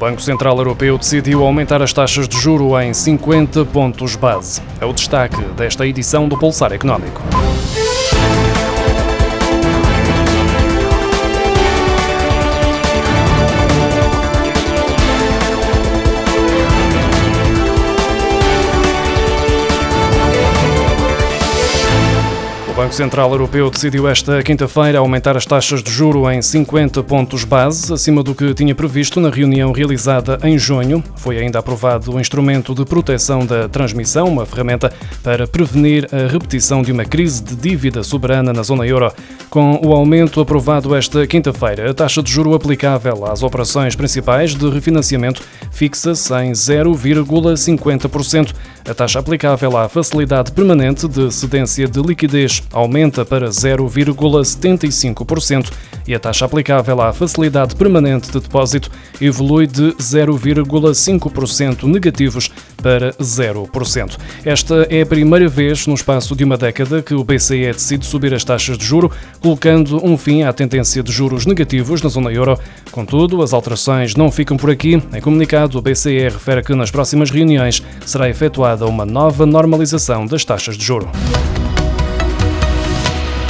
Banco Central Europeu decidiu aumentar as taxas de juro em 50 pontos base. É o destaque desta edição do Pulsar Económico. Banco Central Europeu decidiu esta quinta-feira aumentar as taxas de juro em 50 pontos base, acima do que tinha previsto na reunião realizada em junho. Foi ainda aprovado o instrumento de proteção da transmissão, uma ferramenta para prevenir a repetição de uma crise de dívida soberana na zona euro. Com o aumento aprovado esta quinta-feira, a taxa de juro aplicável às operações principais de refinanciamento fixa-se em 0,50%. A taxa aplicável à facilidade permanente de cedência de liquidez aumenta para 0,75% e a taxa aplicável à facilidade permanente de depósito evolui de 0,5% negativos para 0%. Esta é a primeira vez no espaço de uma década que o BCE decide subir as taxas de juro, colocando um fim à tendência de juros negativos na zona euro. Contudo, as alterações não ficam por aqui. Em comunicado, o BCE refere que nas próximas reuniões será efetuada uma nova normalização das taxas de juro.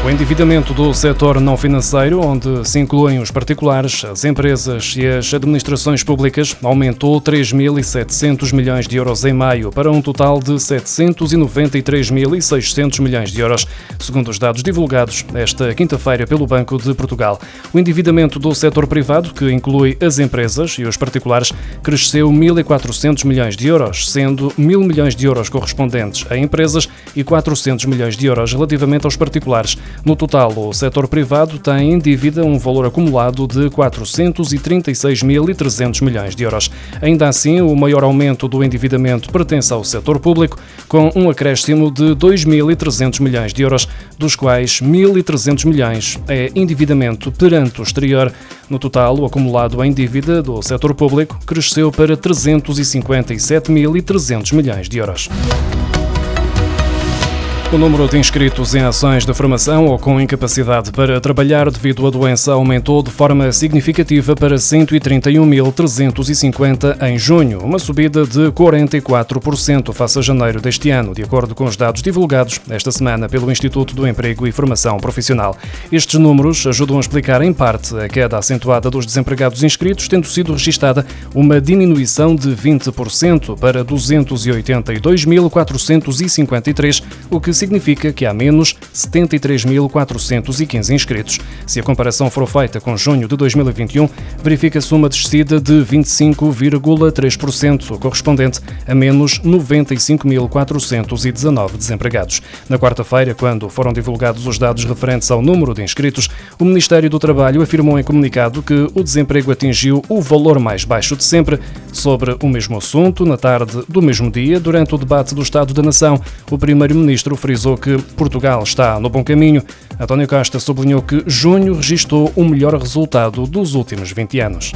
O endividamento do setor não financeiro, onde se incluem os particulares, as empresas e as administrações públicas, aumentou 3.700 milhões de euros em maio, para um total de 793.600 milhões de euros, segundo os dados divulgados esta quinta-feira pelo Banco de Portugal. O endividamento do setor privado, que inclui as empresas e os particulares, cresceu 1.400 milhões de euros, sendo 1.000 milhões de euros correspondentes a empresas e 400 milhões de euros relativamente aos particulares. No total, o setor privado tem em dívida um valor acumulado de 436.300 milhões de euros. Ainda assim, o maior aumento do endividamento pertence ao setor público, com um acréscimo de 2.300 milhões de euros, dos quais 1.300 milhões é endividamento perante o exterior. No total, o acumulado em dívida do setor público cresceu para 357.300 milhões de euros. O número de inscritos em ações de formação ou com incapacidade para trabalhar devido à doença aumentou de forma significativa para 131.350 em junho, uma subida de 44% face a janeiro deste ano, de acordo com os dados divulgados esta semana pelo Instituto do Emprego e Formação Profissional. Estes números ajudam a explicar, em parte, a queda acentuada dos desempregados inscritos, tendo sido registada uma diminuição de 20% para 282.453, o que significa que há menos 73.415 inscritos. Se a comparação for feita com junho de 2021, verifica-se uma descida de 25,3%, correspondente a menos 95.419 desempregados. Na quarta-feira, quando foram divulgados os dados referentes ao número de inscritos, o Ministério do Trabalho afirmou em comunicado que o desemprego atingiu o valor mais baixo de sempre. Sobre o mesmo assunto, na tarde do mesmo dia, durante o debate do Estado da Nação, o Primeiro-Ministro frisou que Portugal está no bom caminho. António Costa sublinhou que junho registrou o melhor resultado dos últimos 20 anos.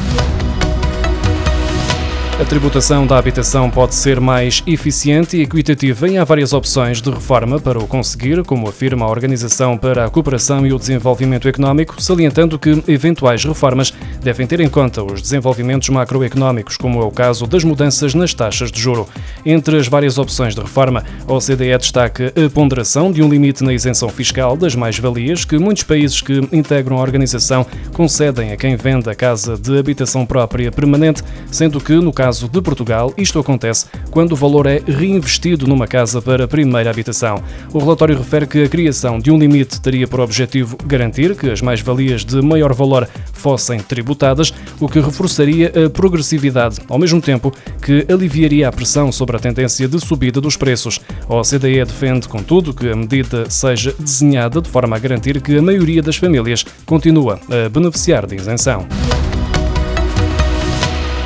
A tributação da habitação pode ser mais eficiente e equitativa e há várias opções de reforma para o conseguir, como afirma a Organização para a Cooperação e o Desenvolvimento Económico, salientando que eventuais reformas devem ter em conta os desenvolvimentos macroeconómicos, como é o caso das mudanças nas taxas de juro. Entre as várias opções de reforma, a OCDE destaca a ponderação de um limite na isenção fiscal das mais-valias que muitos países que integram a organização concedem a quem vende a casa de habitação própria permanente, sendo que, no caso caso de Portugal, isto acontece quando o valor é reinvestido numa casa para primeira habitação. O relatório refere que a criação de um limite teria por objetivo garantir que as mais-valias de maior valor fossem tributadas, o que reforçaria a progressividade, ao mesmo tempo que aliviaria a pressão sobre a tendência de subida dos preços. A OCDE defende, contudo, que a medida seja desenhada de forma a garantir que a maioria das famílias continua a beneficiar de isenção.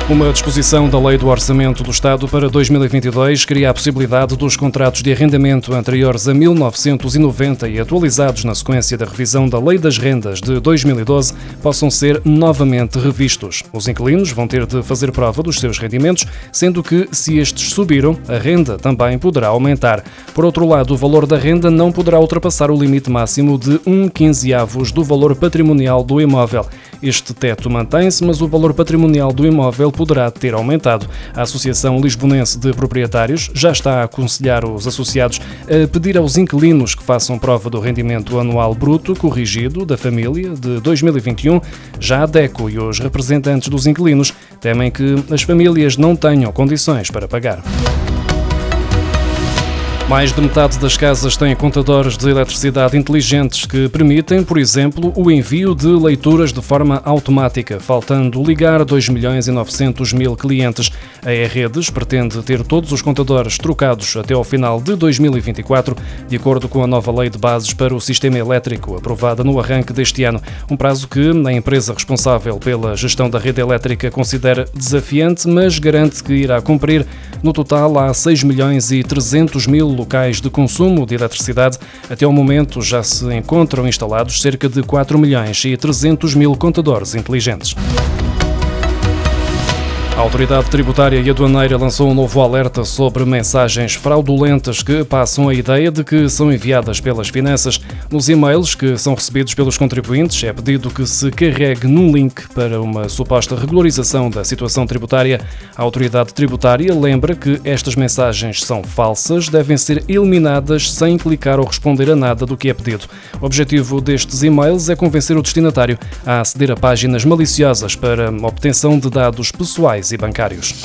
Uma disposição da Lei do Orçamento do Estado para 2022 cria a possibilidade dos contratos de arrendamento anteriores a 1990 e atualizados na sequência da revisão da Lei das Rendas de 2012 possam ser novamente revistos. Os inquilinos vão ter de fazer prova dos seus rendimentos, sendo que, se estes subiram, a renda também poderá aumentar. Por outro lado, o valor da renda não poderá ultrapassar o limite máximo de 1 quinzeavos do valor patrimonial do imóvel. Este teto mantém-se, mas o valor patrimonial do imóvel poderá ter aumentado. A Associação Lisbonense de Proprietários já está a aconselhar os associados a pedir aos inquilinos que façam prova do rendimento anual bruto corrigido da família de 2021. Já a DECO e os representantes dos inquilinos temem que as famílias não tenham condições para pagar. Mais de metade das casas têm contadores de eletricidade inteligentes que permitem, por exemplo, o envio de leituras de forma automática, faltando ligar 2 milhões e 900 mil clientes. A E-Redes pretende ter todos os contadores trocados até ao final de 2024, de acordo com a nova lei de bases para o sistema elétrico, aprovada no arranque deste ano, um prazo que a empresa responsável pela gestão da rede elétrica considera desafiante, mas garante que irá cumprir. No total, há 6 milhões e 300 mil locais de consumo de eletricidade. Até o momento já se encontram instalados cerca de 4 milhões e 300 mil contadores inteligentes. A Autoridade Tributária e Aduaneira lançou um novo alerta sobre mensagens fraudulentas que passam a ideia de que são enviadas pelas finanças. Nos e-mails que são recebidos pelos contribuintes, é pedido que se carregue num link para uma suposta regularização da situação tributária. A Autoridade Tributária lembra que estas mensagens são falsas, devem ser eliminadas sem clicar ou responder a nada do que é pedido. O objetivo destes e-mails é convencer o destinatário a aceder a páginas maliciosas para obtenção de dados pessoais e bancários.